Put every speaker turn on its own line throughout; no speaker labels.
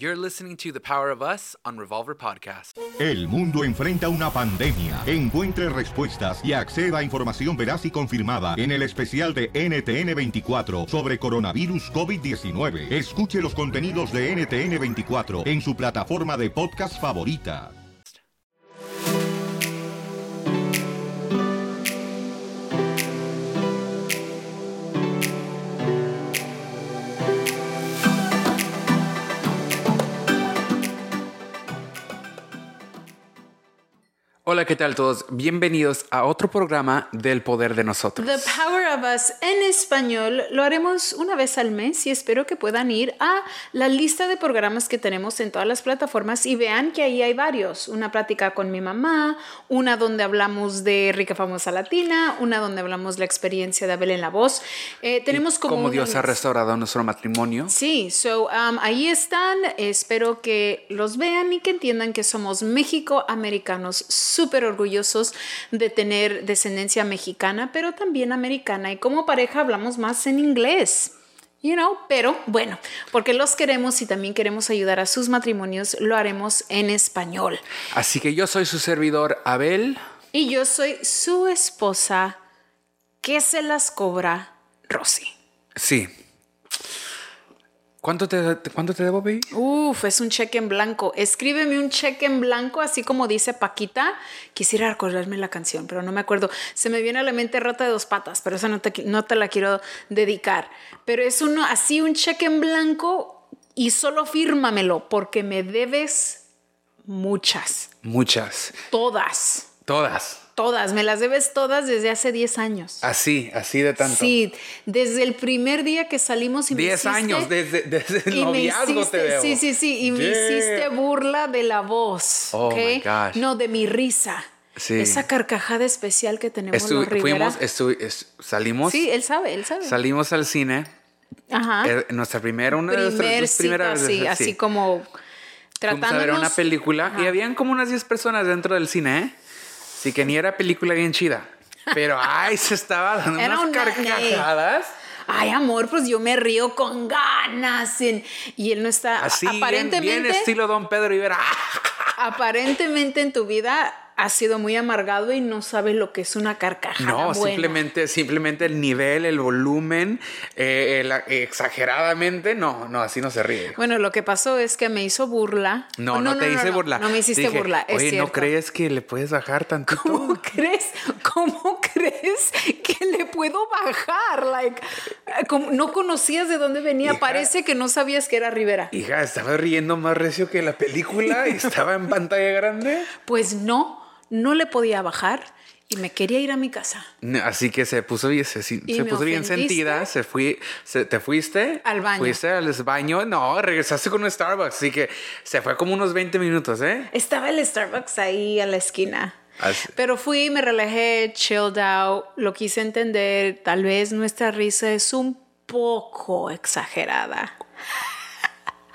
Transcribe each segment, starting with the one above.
You're listening to The Power of Us on Revolver Podcast.
El mundo enfrenta una pandemia. Encuentre respuestas y acceda a información veraz y confirmada en el especial de NTN24 sobre coronavirus COVID-19. Escuche los contenidos de NTN24 en su plataforma de podcast favorita.
Hola, ¿qué tal todos? Bienvenidos a otro programa del poder de nosotros.
The Power of Us en español lo haremos una vez al mes y espero que puedan ir a la lista de programas que tenemos en todas las plataformas y vean que ahí hay varios. Una plática con mi mamá, una donde hablamos de Rica Famosa Latina, una donde hablamos la experiencia de Abel en la voz. Eh, tenemos como...
Cómo Dios ha restaurado nuestro matrimonio.
Sí, so um, ahí están. Espero que los vean y que entiendan que somos México-americanos súper orgullosos de tener descendencia mexicana, pero también americana. Y como pareja hablamos más en inglés. You know, pero bueno, porque los queremos y también queremos ayudar a sus matrimonios, lo haremos en español.
Así que yo soy su servidor Abel.
Y yo soy su esposa, que se las cobra Rosy.
Sí. ¿Cuánto te, ¿cuánto te debo, baby?
Uf, es un cheque en blanco. Escríbeme un cheque en blanco, así como dice Paquita. Quisiera recordarme la canción, pero no me acuerdo. Se me viene a la mente Rata de dos patas, pero esa no te, no te la quiero dedicar. Pero es uno así, un cheque en blanco y solo fírmamelo, porque me debes muchas,
Muchas.
todas,
Todas.
Todas. Me las debes todas desde hace 10 años.
Así, así de tanto.
Sí, desde el primer día que salimos y me
10
hiciste-
años desde, desde el noviazgo
hiciste,
te debo.
sí, sí, sí, y me hiciste burla de la voz,
Oh, my gosh.
No, de mi risa.
Sí.
Esa carcajada especial que tenemos
Estu-
los Rivera.
fuimos, salimos,
sí, él sabe, él sabe.
salimos al cine.
Ajá.
Eh, nuestra primera, una de nuestras
Primer
las primeras
cita, sí,
veces,
así
sí.
como tratándonos.
a ver una película y habían como unas 10 personas dentro del cine, ¿eh? Así que ni era película bien chida. Pero, ay, se estaba dando
Era
unas
una-
carcajadas.
Ay, amor, pues yo me río con ganas. en- Y él no está.
Así, bien,
aparentemente,
bien estilo Don Pedro Rivera.
aparentemente en tu vida has sido muy amargado y no sabes lo que es una carcajada.
No,
buena.
simplemente, simplemente el nivel, el volumen, eh, el- exageradamente, no, no, así no se ríe.
Bueno, lo que pasó es que me hizo burla.
No,
Oh,
no, te hice burla.
No me hiciste
Dije,
burla. Es
Oye,
cierto.
¿no crees que le puedes bajar tanto?
¿Cómo crees? ¿Cómo crees que le puedo bajar? Like, como no conocías de dónde venía.
Hija.
Parece que no sabías que era Rivera.
Hija, estaba riendo más recio que la película y estaba en pantalla grande.
Pues no, no le podía bajar y me quería ir a mi casa.
Así que se puso bien, se, se
¿Y me
puso bien sentida, se fui, se- te fuiste
Al baño.
Fuiste al baño, no, regresaste con un Starbucks, así que se fue como unos 20 minutos, ¿eh?
Estaba el Starbucks ahí a la esquina.
Así-
Pero fui, me relajé, chilled out, lo quise entender. Tal vez nuestra risa es un poco exagerada.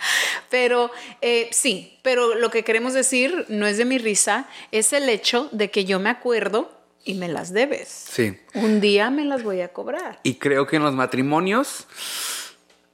Pero eh, sí, pero lo que queremos decir no es de mi risa, es el hecho de que yo me acuerdo y me las debes.
Sí.
Un día me las voy a cobrar.
Y creo que en los matrimonios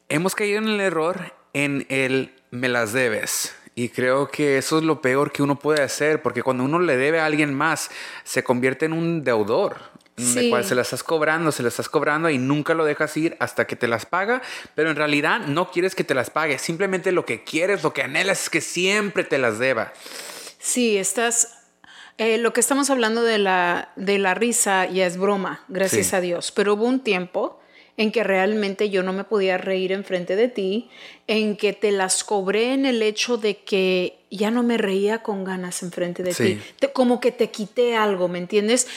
hemos caído en el error en el me las debes. Y creo que eso es lo peor que uno puede hacer, porque cuando uno le debe a alguien más, se convierte en un deudor. De cual se las estás cobrando, se las estás cobrando y nunca lo dejas ir hasta que te las paga, pero en realidad no quieres que te las pague, simplemente lo que quieres, lo que anhelas es que siempre te las deba.
Sí, estás. eh, lo que estamos hablando de la, de la risa ya es broma, gracias
Sí.
a Dios. Pero hubo un tiempo en que realmente yo no me podía reír enfrente de ti, en que te las cobré en el hecho de que ya no me reía con ganas enfrente de
Sí.
ti. Te- como que te quité algo, ¿me entiendes?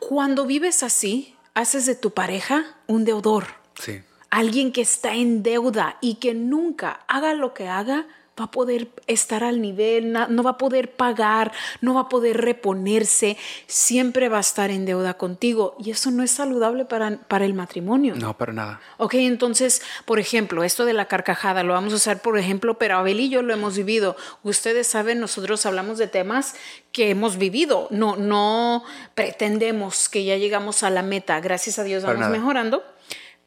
Cuando vives así, haces de tu pareja un deudor
Sí.
alguien que está en deuda y que nunca haga lo que haga, va a poder estar al nivel, no va a poder pagar, no va a poder reponerse, siempre va a estar en deuda contigo y eso no es saludable para, para el matrimonio.
No, para nada.
Ok, entonces, por ejemplo, esto de la carcajada lo vamos a usar, por ejemplo, pero Abel y yo lo hemos vivido. Ustedes saben, nosotros hablamos de temas que hemos vivido. No, no pretendemos que ya llegamos a la meta. Gracias a Dios
Para
vamos
nada.
mejorando,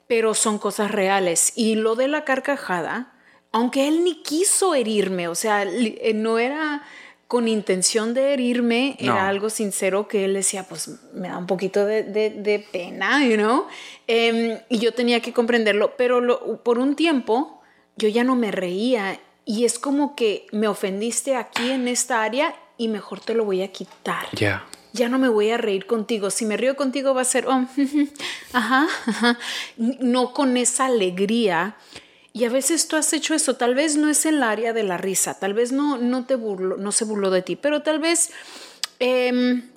pero son cosas reales. Y lo de la carcajada, aunque él ni quiso herirme, o sea, eh, no era con intención de herirme, era algo sincero que él decía, pues me da un poquito de, pena, you know? Em, y yo tenía que comprenderlo, pero por un tiempo yo ya no me reía y es como que me ofendiste aquí en esta área y mejor te lo voy a quitar.
Ya.
Ya no me voy a reír contigo. Si me río contigo va a ser, oh, ajá, ajá, no con esa alegría y a veces tú has hecho eso, tal vez no es el área de la risa, tal vez no, no te burlo, no se burló de ti, pero tal vez, em,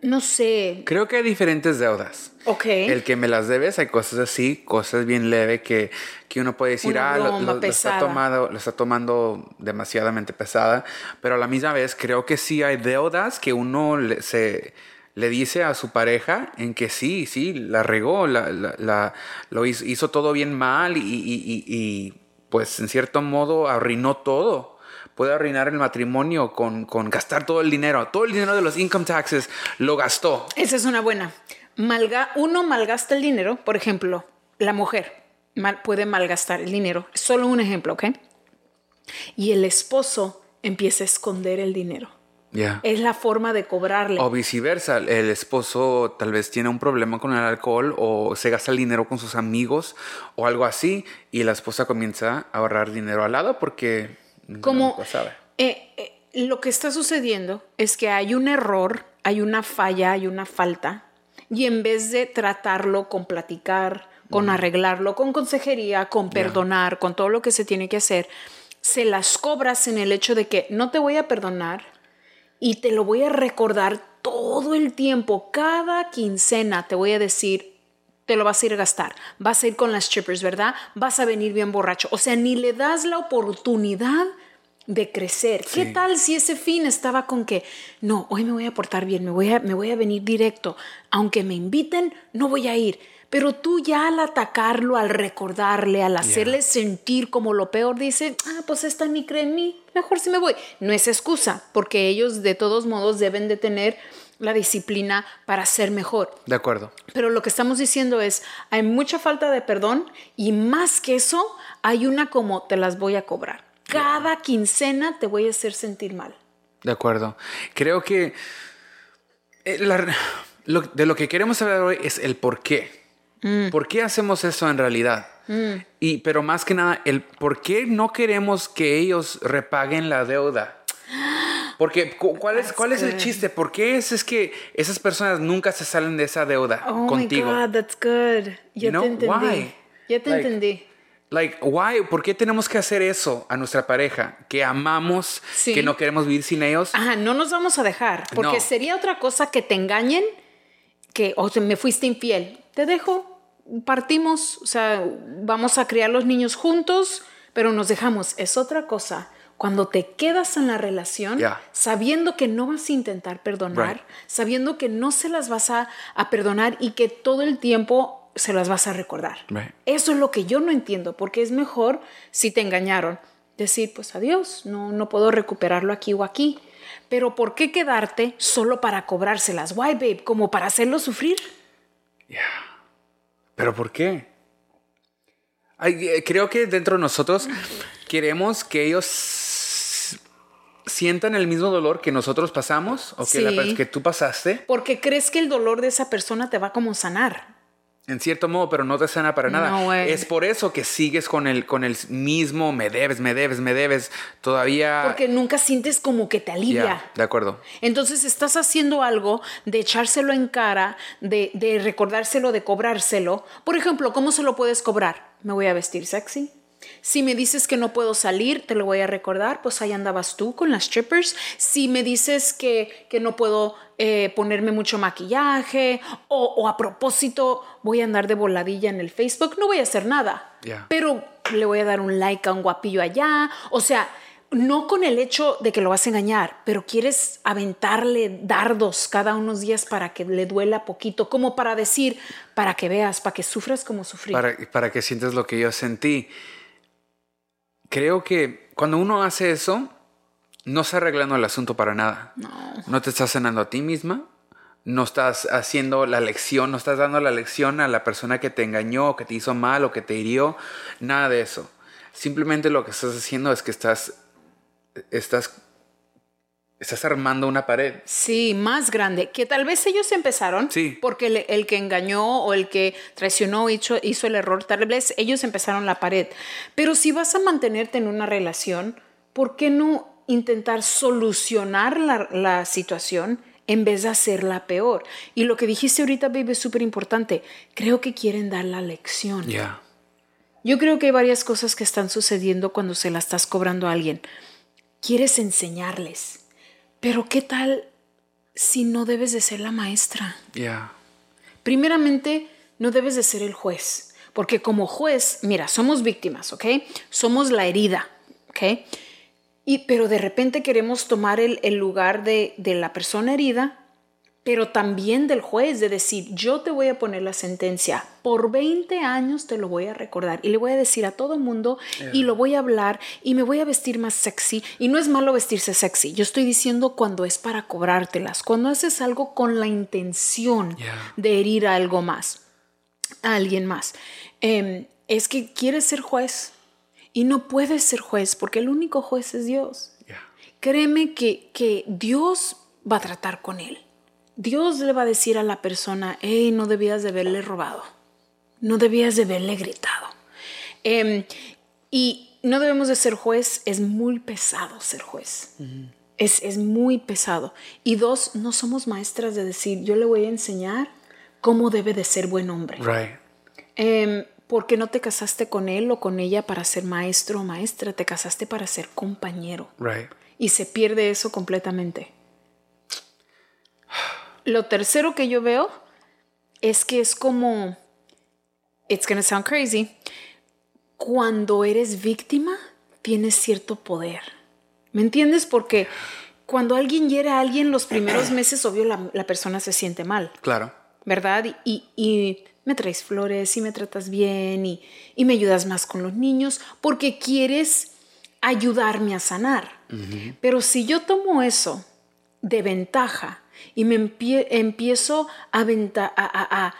no sé.
Creo que hay diferentes deudas.
Ok.
El que me las debes, hay cosas así, cosas bien leve que, que uno puede decir, ah, lo, está tomando, lo está tomando demasiadamente pesada, pero a la misma vez creo que sí hay deudas que uno se le dice a su pareja en que sí, sí, la regó, la, la, lo hizo, todo bien mal y, y, y, pues en cierto modo arruinó todo. Puede arruinar el matrimonio con, con, gastar todo el dinero. Todo el dinero de los income taxes lo gastó.
Esa es una buena. Malga, uno malgasta el dinero, por ejemplo, la mujer mal, puede malgastar el dinero. Solo un ejemplo, ¿ok? Y el esposo empieza a esconder el dinero. Es la forma de cobrarle.
O viceversa, el esposo tal vez tiene un problema con el alcohol o se gasta el dinero con sus amigos o algo así y la esposa comienza a ahorrar dinero al lado porque
como sabe. Eh, eh, lo que está sucediendo es que hay un error, hay una falla, hay una falta y en vez de tratarlo con platicar, con arreglarlo, con consejería, con perdonar, con todo lo que se tiene que hacer, se las cobras en el hecho de que no te voy a perdonar, y te lo voy a recordar todo el tiempo, cada quincena te voy a decir, te lo vas a ir a gastar, vas a ir con las strippers, ¿verdad? Vas a venir bien borracho. O sea, ni le das la oportunidad de crecer. ¿Qué tal si ese fin estaba con que, no, hoy me voy a portar bien, me voy a, me voy a venir directo, aunque me inviten, no voy a ir? Pero tú ya al atacarlo, al recordarle, al hacerle sentir como lo peor, dice, ah, pues esta ni cree en mí, mejor si me voy. No es excusa, porque ellos de todos modos deben de tener la disciplina para ser mejor.
De acuerdo.
Pero lo que estamos diciendo es, hay mucha falta de perdón y más que eso, hay una como te las voy a cobrar. Cada quincena te voy a hacer sentir mal.
De acuerdo. Creo que eh, de lo que queremos hablar hoy es el por qué. Mm. ¿Por qué hacemos eso en realidad? Mm. Y, pero más que nada, el por qué no queremos que ellos repaguen la deuda. Porque, ¿cuál es, cuál es el chiste? ¿Por qué es, es que esas personas nunca se salen de esa deuda oh contigo?
My God, that's good. Ya te entendí. Ya te entendí.
Like, why? ¿Por qué tenemos que hacer eso a nuestra pareja? Que amamos, que no queremos vivir sin ellos.
Ajá, no nos vamos a dejar. Porque sería otra cosa que te engañen, que, o sea, me fuiste infiel te dejo, partimos, o sea, vamos a criar los niños juntos, pero nos dejamos. Es otra cosa. Cuando te quedas en la relación, sabiendo que no vas a intentar perdonar, sabiendo que no se las vas a, perdonar y que todo el tiempo se las vas a recordar. Eso es lo que yo no entiendo, porque es mejor si te engañaron, decir, pues adiós, no, no puedo recuperarlo aquí o aquí. Pero ¿por qué quedarte solo para cobrárselas? Why, babe? ¿Como para hacerlo sufrir?
¿Pero por qué? Eh, creo que dentro de nosotros queremos que ellos sientan el mismo dolor que nosotros pasamos o que, la, que tú pasaste.
Porque crees que el dolor de esa persona te va como sanar.
En cierto modo, pero no te sana para nada. es por eso que sigues con el, con el mismo me debes, me debes, me debes. Todavía.
Porque nunca sientes como que te alivia.
de acuerdo.
Entonces estás haciendo algo de echárselo en cara, de, de recordárselo, de cobrárselo. Por ejemplo, ¿cómo se lo puedes cobrar? Me voy a vestir sexy. Si me dices que no puedo salir, te lo voy a recordar, pues ahí andabas tú con las strippers. Si me dices que, que no puedo eh, ponerme mucho maquillaje o, a propósito voy a andar de voladilla en el Facebook, no voy a hacer nada. Pero le voy a dar un like a un guapillo allá. O sea, no con el hecho de que lo vas a engañar, pero quieres aventarle dardos cada unos días para que le duela poquito, como para decir, para que veas, para que sufras como sufrí.
Para, para que sientas lo que yo sentí creo que cuando uno hace eso, no está arreglando el asunto para nada. No. No te estás sanando a ti misma, no estás haciendo la lección, no estás dando la lección a la persona que te engañó, que te hizo mal o que te hirió, nada de eso. simplemente lo que estás haciendo es que estás, estás, estás armando una pared.
Sí, más grande, que tal vez ellos empezaron,
Sí.
porque el, el que engañó o el que traicionó hizo, hizo el error, tal vez ellos empezaron la pared. Pero si vas a mantenerte en una relación, ¿por qué no intentar solucionar la, la situación en vez de hacerla peor? Y lo que dijiste ahorita, baby, es súper importante. Creo que quieren dar la lección.
Ya.
Yo creo que hay varias cosas que están sucediendo cuando se la estás cobrando a alguien. Quieres enseñarles, pero ¿qué tal si no debes de ser la maestra?
Ya.
Primeramente, no debes de ser el juez, porque como juez, mira, somos víctimas, ¿ok? Somos la herida, ¿ok? Y, pero de repente queremos tomar el, el lugar de, de la persona herida, pero también del juez, de decir, yo te voy a poner la sentencia, por 20 años te lo voy a recordar y le voy a decir a todo mundo y lo voy a hablar y me voy a vestir más sexy. Y no es malo vestirse sexy, yo estoy diciendo cuando es para cobrártelas, cuando haces algo con la intención
Yeah.
de herir a algo más, a alguien más. Em, es que quieres ser juez y no puedes ser juez porque el único juez es Dios. Créeme que, que Dios va a tratar con él. Dios le va a decir a la persona, hey, no debías de haberle robado, no debías de haberle gritado. Em, y no debemos de ser juez, es muy pesado ser juez. es, es muy pesado. Y dos, no somos maestras de decir, yo le voy a enseñar cómo debe de ser buen hombre.
Right.
Em, porque no te casaste con él o con ella para ser maestro o maestra, te casaste para ser compañero.
Right.
Y se pierde eso completamente. Lo tercero que yo veo es que es como, it's gonna sound crazy, cuando eres víctima tienes cierto poder. ¿Me entiendes? Porque cuando alguien hiere a alguien los primeros meses, obvio, la, la persona se siente mal.
Claro.
¿verdad? Y, y me traes flores y me tratas bien y, y me ayudas más con los niños porque quieres ayudarme a sanar. Pero si yo tomo eso de ventaja y me empie- empiezo a, venta- a, a- a-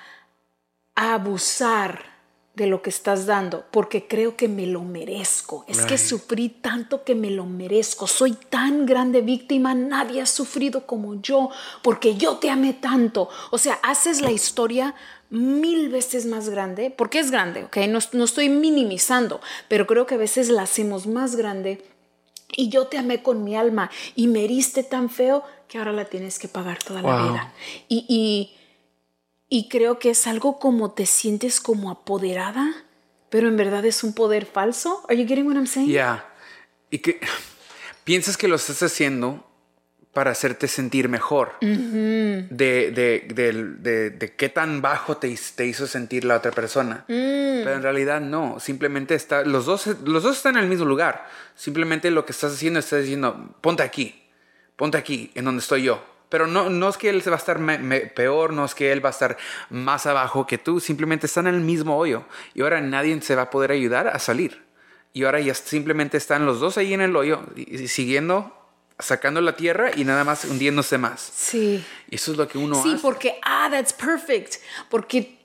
a abusar de lo que estás dando porque creo que me lo merezco. Es que sufrí tanto que me lo merezco. Soy tan grande víctima, nadie ha sufrido como yo porque yo te amé tanto. O sea, haces la historia mil veces más grande, porque es grande, ¿ok? No, no estoy minimizando, pero creo que a veces la hacemos más grande y yo te amé con mi alma y me heriste tan feo que ahora la tienes que pagar toda la vida. Y, y, y creo que es algo como te sientes como apoderada, pero en verdad es un poder falso. Are you getting what I'm saying?
Ya. Y que piensas que lo estás haciendo para hacerte sentir mejor. de, de, de- de qué tan bajo te, te hizo sentir la otra persona. Pero en realidad no. Simplemente está. Los dos, los dos están en el mismo lugar. Simplemente lo que estás haciendo, estás diciendo, ponte aquí. Ponte aquí, en donde estoy yo. Pero no, no es que él se va a estar me- me- peor, no es que él va a estar más abajo que tú. Simplemente están en el mismo hoyo. Y ahora nadie se va a poder ayudar a salir. Y ahora ya simplemente están los dos ahí en el hoyo, y- y siguiendo, sacando la tierra y nada más hundiéndose más.
Sí.
Eso es lo que uno
Sí,
hace.
porque, ah, that's perfect. Porque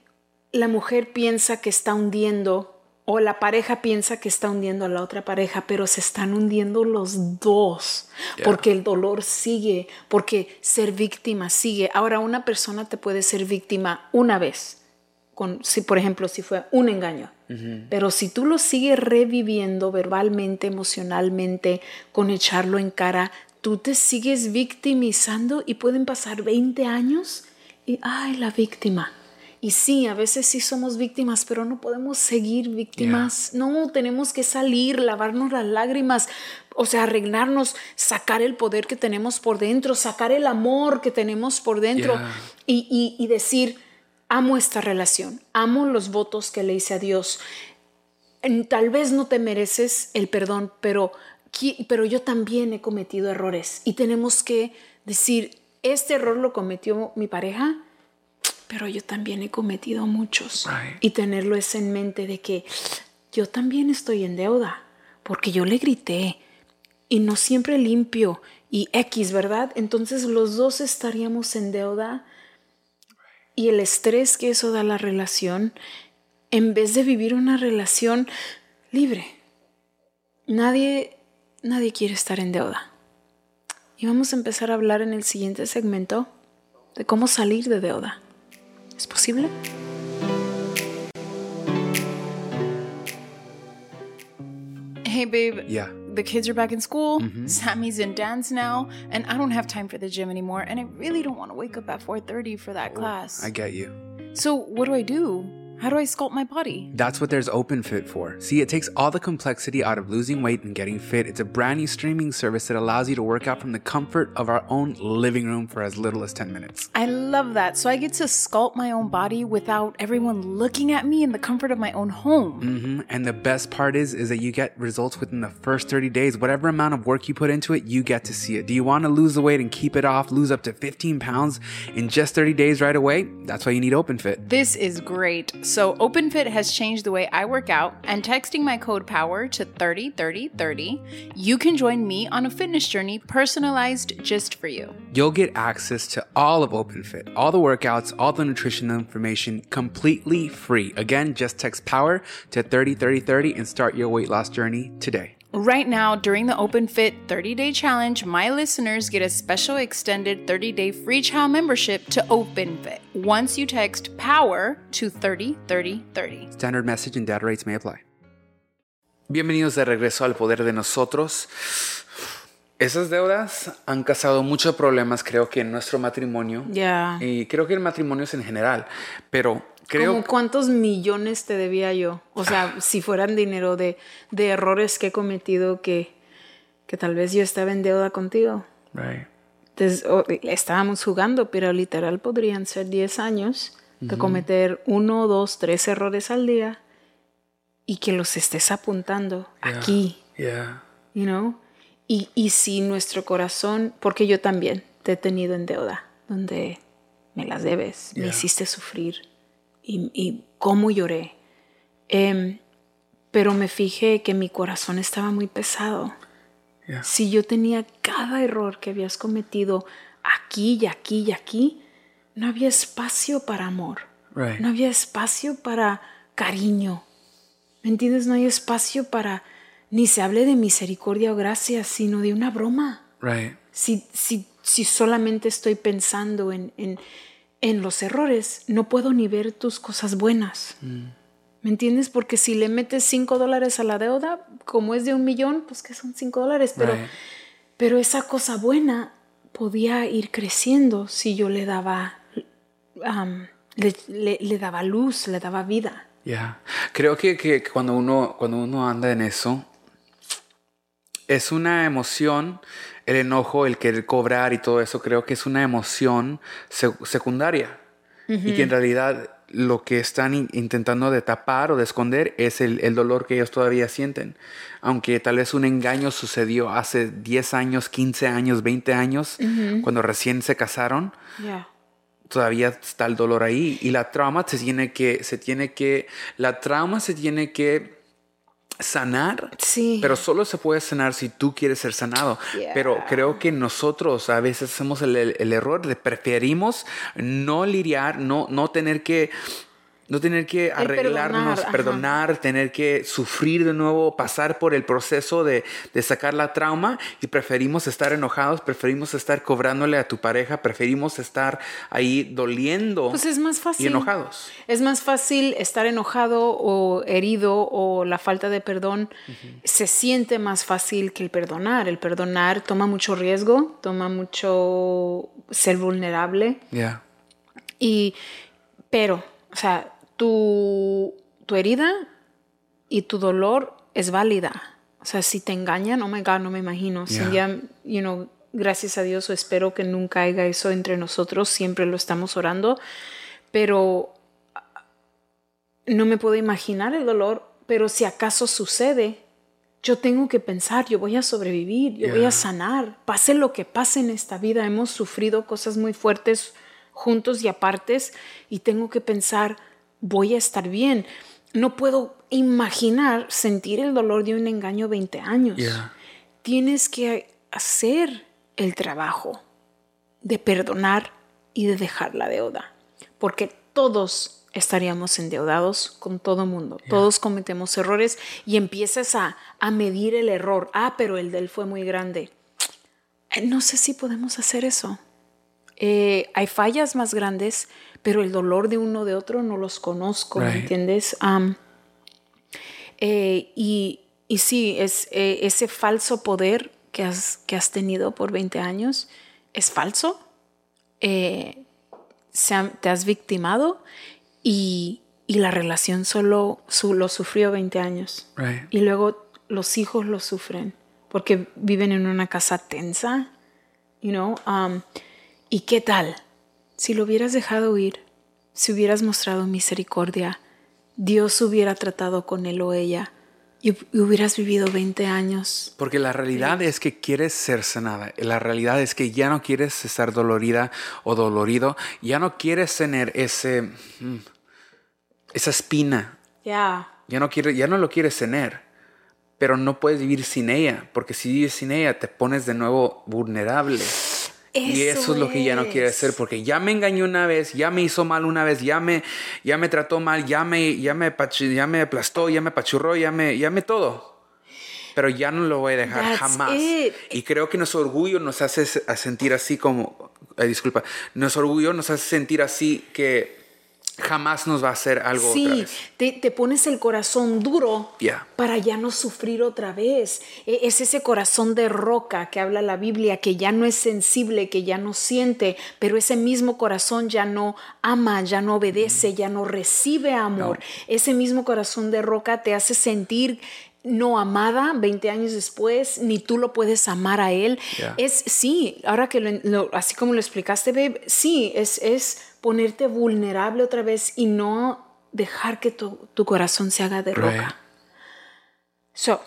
la mujer piensa que está hundiendo, o la pareja piensa que está hundiendo a la otra pareja, pero se están hundiendo los dos.
Yeah.
Porque el dolor sigue, porque ser víctima sigue. Ahora, una persona te puede ser víctima una vez. Con, si, por ejemplo, si fue un engaño. Pero si tú lo sigues reviviendo verbalmente, emocionalmente, con echarlo en cara, tú te sigues victimizando y pueden pasar 20 años y, ay, la víctima. Y sí, a veces sí somos víctimas, pero no podemos seguir víctimas. No, tenemos que salir, lavarnos las lágrimas, o sea, arreglarnos, sacar el poder que tenemos por dentro, sacar el amor que tenemos por dentro
Yeah.
y, y- y decir, amo esta relación, amo los votos que le hice a Dios. Tal vez no te mereces el perdón, pero, pero yo también he cometido errores y tenemos que decir, este error lo cometió mi pareja, pero yo también he cometido muchos.
Right.
Y tenerlo eso en mente de que yo también estoy en deuda, porque yo le grité y no siempre limpio y X, ¿verdad? Entonces los dos estaríamos en deuda y el estrés que eso da a la relación, en vez de vivir una relación libre, nadie, nadie quiere estar en deuda. Y vamos a empezar a hablar en el siguiente segmento de cómo salir de deuda. ¿Es posible?
Hey, babe.
Yeah.
The kids are back in school. Mm-hmm. Sammy's in dance now, and I don't have time for the gym anymore. And I really don't want to wake up at 4:30 for that oh, class.
I get you.
so what do I do? How do I sculpt my body?
That's what there's OpenFit for. See, it takes all the complexity out of losing weight and getting fit. It's a brand new streaming service that allows you to work out from the comfort of our own living room for as little as 10 minutes.
I love that. So I get to sculpt my own body without everyone looking at me in the comfort of my own home.
hmm And the best part is, is that you get results within the first 30 days. Whatever amount of work you put into it, you get to see it. Do you want to lose the weight and keep it off, lose up to 15 pounds in just 30 days right away? That's why you need OpenFit.
This is great. So, OpenFit has changed the way I work out, and texting my code POWER to 303030, you can join me on a fitness journey personalized just for you.
You'll get access to all of OpenFit, all the workouts, all the nutrition information completely free. Again, just text POWER to 303030 and start your weight loss journey today.
Right now, during the OpenFit 30 day challenge, my listeners get a special extended 30 day free trial membership to OpenFit once you text POWER to 303030.
Standard message and data rates may apply. Bienvenidos de regreso al poder de nosotros. Esas deudas han causado muchos problemas, creo que en nuestro matrimonio.
Ya.
Y creo que en matrimonios en general. Pero creo
¿Cómo cuántos millones te debía yo? O sea, si fueran dinero de, de errores que he cometido que, que tal vez yo estaba en deuda contigo.
Right.
Entonces, estábamos jugando, pero literal podrían ser 10 años de cometer uno, dos, tres errores al día y que los estés apuntando aquí,
Yeah.
you know? Y, y si nuestro corazón, porque yo también te he tenido en deuda, donde me las debes, me
Yeah.
hiciste sufrir y, y cómo lloré. Em, pero me fijé que mi corazón estaba muy pesado.
Yeah.
Si yo tenía cada error que habías cometido aquí y aquí y aquí, no había espacio para amor.
Right.
No había espacio para cariño. ¿Me entiendes? No hay espacio para ni se hable de misericordia o gracia, sino de una broma.
Right.
Si, si, si solamente estoy pensando en, en, en los errores, no puedo ni ver tus cosas buenas. ¿Me entiendes? Porque si le metes cinco dólares a la deuda, como es de un millón, pues que son cinco dólares. Pero,
Right.
pero esa cosa buena podía ir creciendo si yo le daba, le, le- le daba luz, le daba vida.
Yeah. Creo que, que cuando, uno, cuando uno anda en eso, es una emoción, el enojo, el querer cobrar y todo eso, creo que es una emoción sec- secundaria. Y que en realidad lo que están in- intentando de tapar o de esconder es el, el dolor que ellos todavía sienten. Aunque tal vez un engaño sucedió hace 10 años, 15 años, 20 años, cuando recién se casaron, todavía está el dolor ahí y la trauma se tiene que se tiene que la trauma se tiene que sanar
Sí.
pero solo se puede sanar si tú quieres ser sanado
Yeah.
pero creo que nosotros a veces hacemos el, el- el error de preferimos no lidiar no no tener que no tener que arreglarnos,
perdonar,
tener que sufrir de nuevo, pasar por el proceso de, de sacar la trauma y preferimos estar enojados, preferimos estar cobrándole a tu pareja, preferimos estar ahí doliendo
Pues es más fácil.
y enojados.
Es más fácil estar enojado o herido o la falta de perdón se siente más fácil que el perdonar. El perdonar toma mucho riesgo, toma mucho ser vulnerable
Yeah.
y pero, o sea, tu, tu herida y tu dolor es válida. O sea, si te engañan, oh my God, no me imagino. Si día, you know, gracias a Dios, espero que nunca haya eso entre nosotros, siempre lo estamos orando, pero no me puedo imaginar el dolor, pero si acaso sucede, yo tengo que pensar, yo voy a sobrevivir, yo voy a sanar, pase lo que pase en esta vida, hemos sufrido cosas muy fuertes juntos y apartes y tengo que pensar, voy a estar bien. No puedo imaginar sentir el dolor de un engaño 20 años.
Yeah.
Tienes que hacer el trabajo de perdonar y de dejar la deuda. Porque todos estaríamos endeudados con todo mundo. Todos cometemos errores y empiezas a, a medir el error. Ah, pero el de él fue muy grande. Eh, No sé si podemos hacer eso. Eh, hay fallas más grandes, pero el dolor de uno de otro no los conozco, ¿me
Right.
entiendes? Am, eh, y, y sí, es, eh, ese falso poder que has, que has tenido por 20 años es falso. Eh, ha- te has victimado y, y la relación solo su- lo sufrió 20 años.
Right.
Y luego los hijos lo sufren porque viven en una casa tensa, you know. um, ¿Y qué tal? Si lo hubieras dejado ir, si hubieras mostrado misericordia, Dios hubiera tratado con él o ella y, hu- y hubieras vivido 20 años.
Porque la realidad es que quieres ser sanada. La realidad es que ya no quieres estar dolorida o dolorido. Ya no quieres tener ese, mm, esa espina.
Ya.
Ya no, quiere, ya no lo quieres tener. Pero no puedes vivir sin ella. Porque si vives sin ella, te pones de nuevo vulnerable. Y eso es lo que ya no quieres hacer. Porque ya me engañó una vez, ya me hizo mal una vez, ya me, ya me trató mal, ya me, ya me, ya me aplastó, ya me pachurró, ya me, ya me todo. Pero ya no lo voy a dejar
That's
jamás.
it.
Y creo que nuestro orgullo nos hace sentir así como, eh, disculpa, nuestro orgullo nos hace sentir así que jamás nos va a hacer algo otra
Sí,
vez.
te, te pones el corazón duro para ya no sufrir otra vez. E- Es ese corazón de roca que habla la Biblia, que ya no es sensible, que ya no siente, pero ese mismo corazón ya no ama, ya no obedece, ya no recibe amor. Ese mismo corazón de roca te hace sentir no amada 20 años después, ni tú lo puedes amar a él. Es, sí, ahora que lo- lo- así como lo explicaste, babe, sí, es, es ponerte vulnerable otra vez y no dejar que tu, tu corazón se haga de
Right.
roca. So,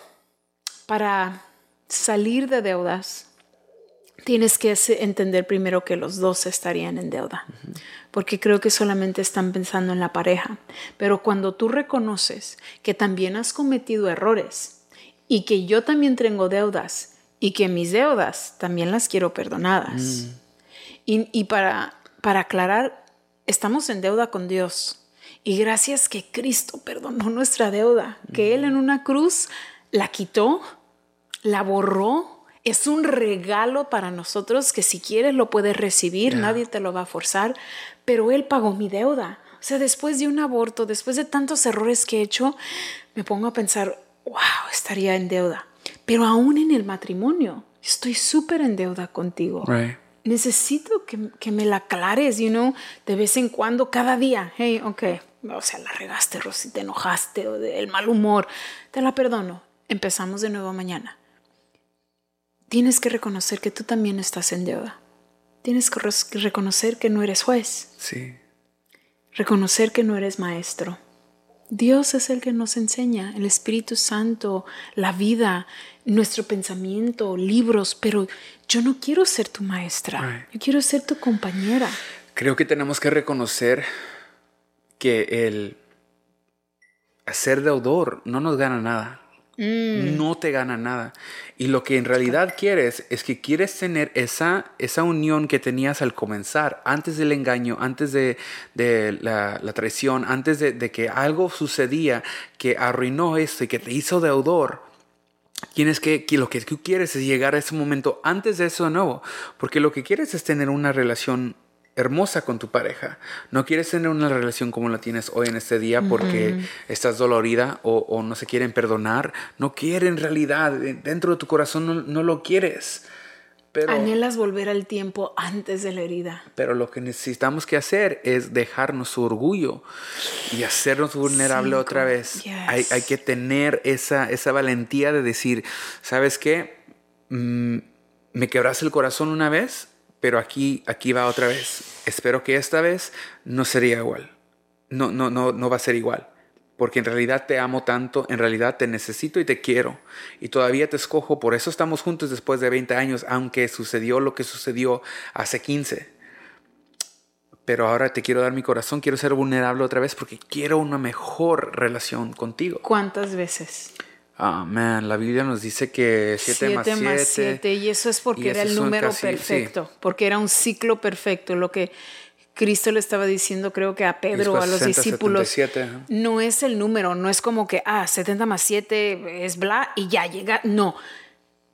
para salir de deudas, tienes que entender primero que los dos estarían en deuda, porque creo que solamente están pensando en la pareja. Pero cuando tú reconoces que también has cometido errores y que yo también tengo deudas y que mis deudas también las quiero perdonadas. Y, y para, para aclarar, estamos en deuda con Dios. Y gracias que Cristo perdonó nuestra deuda, que Él en una cruz la quitó, la borró. Es un regalo para nosotros que si quieres lo puedes recibir, nadie te lo va a forzar, pero Él pagó mi deuda. O sea, después de un aborto, después de tantos errores que he hecho, me pongo a pensar, wow, estaría en deuda. Pero aún en el matrimonio, estoy súper en deuda contigo
Right.
necesito que, que me la aclares, you know, de vez en cuando, cada día. Hey, ok, o sea, la regaste, Rosy, te enojaste, o del mal humor, te la perdono. Empezamos de nuevo mañana. Tienes que reconocer que tú también estás en deuda. Tienes que reconocer que no eres juez,
Sí.
reconocer que no eres maestro. Dios es el que nos enseña, el Espíritu Santo, la vida, nuestro pensamiento, libros, pero yo no quiero ser tu maestra, yo quiero ser tu compañera.
Creo que tenemos que reconocer que el hacer deudor no nos gana nada. No te gana nada. Y lo que en realidad quieres es que quieres tener esa, esa unión que tenías al comenzar, antes del engaño, antes de, de la, traición, antes de, de que algo sucedía que arruinó esto y que te hizo deudor. Tienes que, que lo que tú quieres es llegar a ese momento antes de eso de nuevo, porque lo que quieres es tener una relación hermosa con tu pareja. No quieres tener una relación como la tienes hoy en este día porque estás dolorida o, o no se quieren perdonar. No quieren en realidad, dentro de tu corazón no, no lo quieres. Pero,
Anhelas volver al tiempo antes de la herida.
pero lo que necesitamos que hacer es dejarnos su orgullo y hacernos vulnerable
Cinco.
otra vez.
Yes.
Hay, hay que tener esa, esa valentía de decir, ¿sabes qué? Mm, me quebraste el corazón una vez, pero aquí, aquí va otra vez. Espero que esta vez no sería igual. No, no, no, no va a ser igual. Porque en realidad te amo tanto, en realidad te necesito y te quiero. Y todavía te escojo, por eso estamos juntos después de 20 años, aunque sucedió lo que sucedió hace 15. Pero ahora te quiero dar mi corazón, quiero ser vulnerable otra vez porque quiero una mejor relación contigo.
¿Cuántas veces?
Ah, man, la Biblia nos dice que 7 más 7.
siete, Y eso es porque era el número
casi- sí.
perfecto, porque era un ciclo perfecto. Lo que Cristo le estaba diciendo, creo que a Pedro,
Después
a los
60,
discípulos,
77, ajá.
no es el número, no es como que, ah, 70 más 7 es bla y ya llega. No,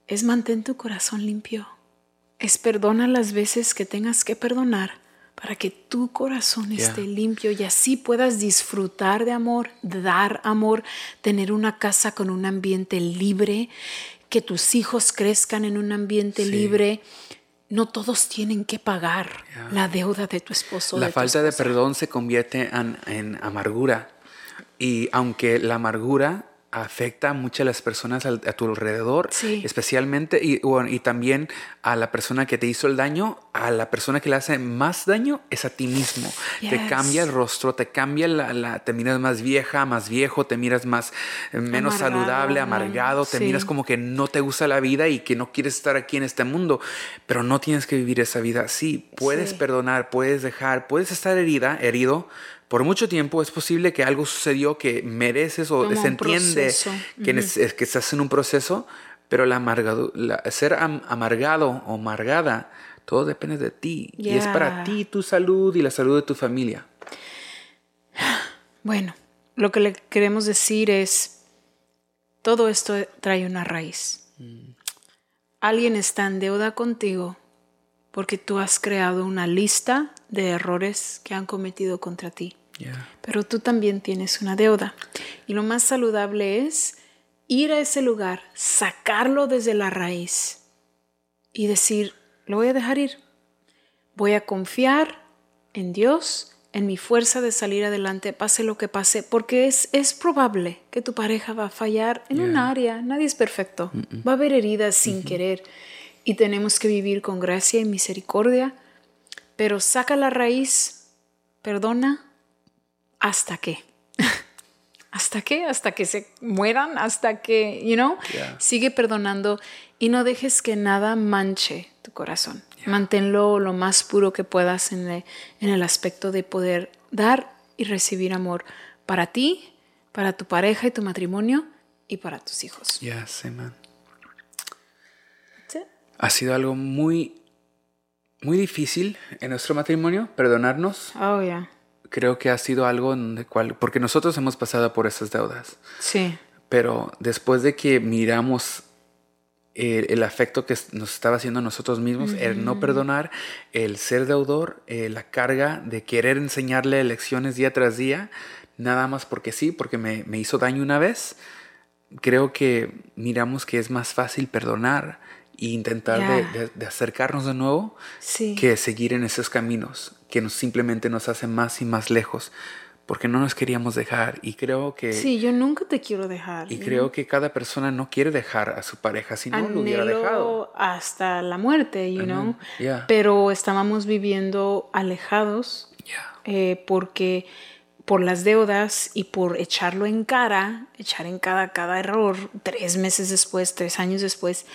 es mantén tu corazón limpio. Es perdona las veces que tengas que perdonar para que tu corazón esté limpio y así puedas disfrutar de amor, dar amor, tener una casa con un ambiente libre, que tus hijos crezcan en un ambiente
Sí.
libre. No todos tienen que pagar la deuda de tu esposo.
La
de
falta de perdón se convierte en, en amargura. Y aunque la amargura afecta a muchas de las personas a tu alrededor, especialmente y, bueno, y también a la persona que te hizo el daño, a la persona que le hace más daño es a ti mismo. Te cambia el rostro, te cambia la, la- te miras más vieja, más viejo, te miras más eh, menos
Amargado,
saludable, amargado, te
Sí.
miras como que no te gusta la vida y que no quieres estar aquí en este mundo, pero no tienes que vivir esa vida así. Puedes
Sí.
perdonar, puedes dejar, puedes estar herida, herido. Por mucho tiempo es posible que algo sucedió que mereces o
Como
se entiende que, neces- que estás en un proceso, pero la amargado, la- ser am- amargado o amargada, todo depende de ti. Y es para ti, tu salud y la salud de tu familia.
Bueno, lo que le queremos decir es, todo esto trae una raíz. Alguien está en deuda contigo porque tú has creado una lista de errores que han cometido contra ti.
Yeah.
Pero tú también tienes una deuda. Y lo más saludable es ir a ese lugar, sacarlo desde la raíz y decir, lo voy a dejar ir. Voy a confiar en Dios, en mi fuerza de salir adelante, pase lo que pase, porque es, es probable que tu pareja va a fallar en un área. Nadie es perfecto. Va a haber heridas sin querer. Y tenemos que vivir con gracia y misericordia. Pero saca la raíz, perdona, ¿hasta qué? ¿Hasta qué? Hasta que se mueran, hasta que, you know,
Yeah.
sigue perdonando y no dejes que nada manche tu corazón. Manténlo lo más puro que puedas en el, en el aspecto de poder dar y recibir amor para ti, para tu pareja y tu matrimonio y para tus hijos.
Yes, amen. Ha sido algo muy, muy difícil en nuestro matrimonio, perdonarnos.
Oh, yeah.
Creo que ha sido algo en el cual, porque nosotros hemos pasado por esas deudas,
Sí.
pero después de que miramos el, el afecto que nos estaba haciendo a nosotros mismos, el no perdonar, el ser deudor, eh, la carga de querer enseñarle lecciones día tras día, nada más porque sí, porque me, me hizo daño una vez, creo que miramos que es más fácil perdonar e intentar de- de- de acercarnos de nuevo
Sí.
que seguir en esos caminos que nos simplemente nos hacen más y más lejos porque no nos queríamos dejar y creo que
Sí, yo nunca te quiero dejar.
y
you
creo que cada persona no quiere dejar a su pareja si no lo hubiera
anhelo
dejado
hasta la muerte, you know.
Yeah.
Pero estábamos viviendo alejados
Yeah.
eh, porque por las deudas y por echarlo en cara, echar en cara cada error, tres meses después, tres años después,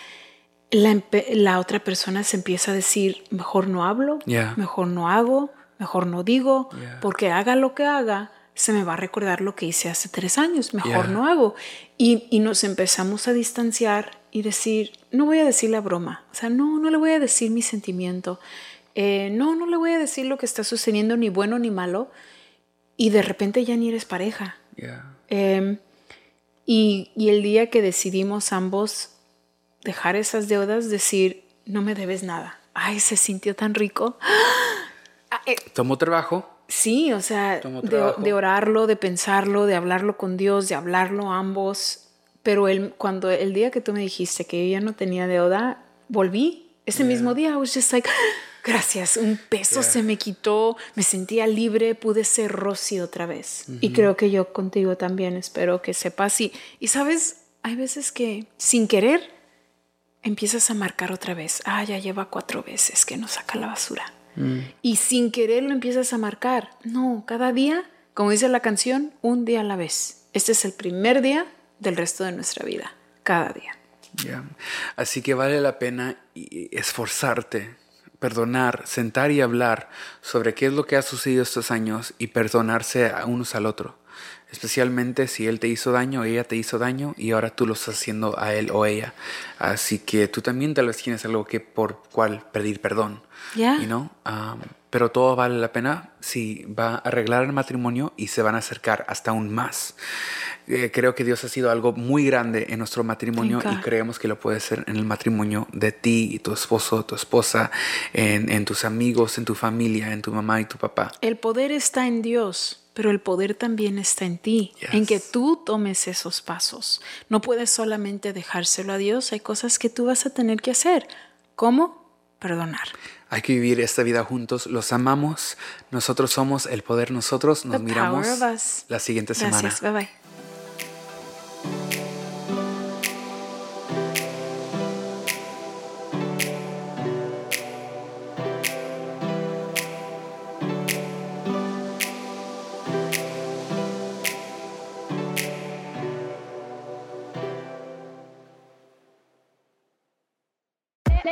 la, otra persona se empieza a decir, mejor no hablo,
Yeah.
mejor no hago, mejor no digo,
Yeah.
porque haga lo que haga, se me va a recordar lo que hice hace tres años, mejor
Yeah.
no hago. Y, y nos empezamos a distanciar y decir, no voy a decir la broma, o sea, no, no le voy a decir mi sentimiento, eh, no, no le voy a decir lo que está sucediendo, ni bueno ni malo, y de repente ya ni eres pareja. Eh, y, y el día que decidimos ambos dejar esas deudas, decir, no me debes nada. Ay, se sintió tan rico. Ah, eh,
tomó trabajo
Sí, o sea, de, de orarlo, de pensarlo, de hablarlo con Dios, de hablarlo ambos. Pero el, cuando el día que tú me dijiste que yo ya no tenía deuda, volví. Ese mismo día, I was just like, gracias, un peso
Yeah.
se me quitó, me sentía libre, pude ser Rosy otra vez. Y creo que yo contigo también, espero que sepas. Y, y sabes, hay veces que sin querer empiezas a marcar otra vez. Ah, ya lleva cuatro veces que no saca la basura. Y sin querer lo empiezas a marcar. No, cada día, como dice la canción, un día a la vez. Este es el primer día del resto de nuestra vida. Cada día.
Yeah. Así que vale la pena esforzarte, perdonar, sentar y hablar sobre qué es lo que ha sucedido estos años y perdonarse a unos al otro. Especialmente si él te hizo daño, ella te hizo daño y ahora tú lo estás haciendo a él o ella. Así que tú también tal vez tienes algo que por cual pedir perdón.
Yeah.
you know? Um, pero todo vale la pena si va a arreglar el matrimonio y se van a acercar hasta aún más. Eh, creo que Dios ha sido algo muy grande en nuestro matrimonio y creemos que lo puede ser en el matrimonio de ti y tu esposo, tu esposa, en, en tus amigos, en tu familia, en tu mamá y tu papá.
El poder está en Dios pero el poder también está en ti, en que tú tomes esos pasos. No puedes solamente dejárselo a Dios, hay cosas que tú vas a tener que hacer. ¿Cómo? Perdonar.
Hay que vivir esta vida juntos, los amamos, nosotros somos el poder, nosotros nos miramos la siguiente semana.
Gracias, bye bye.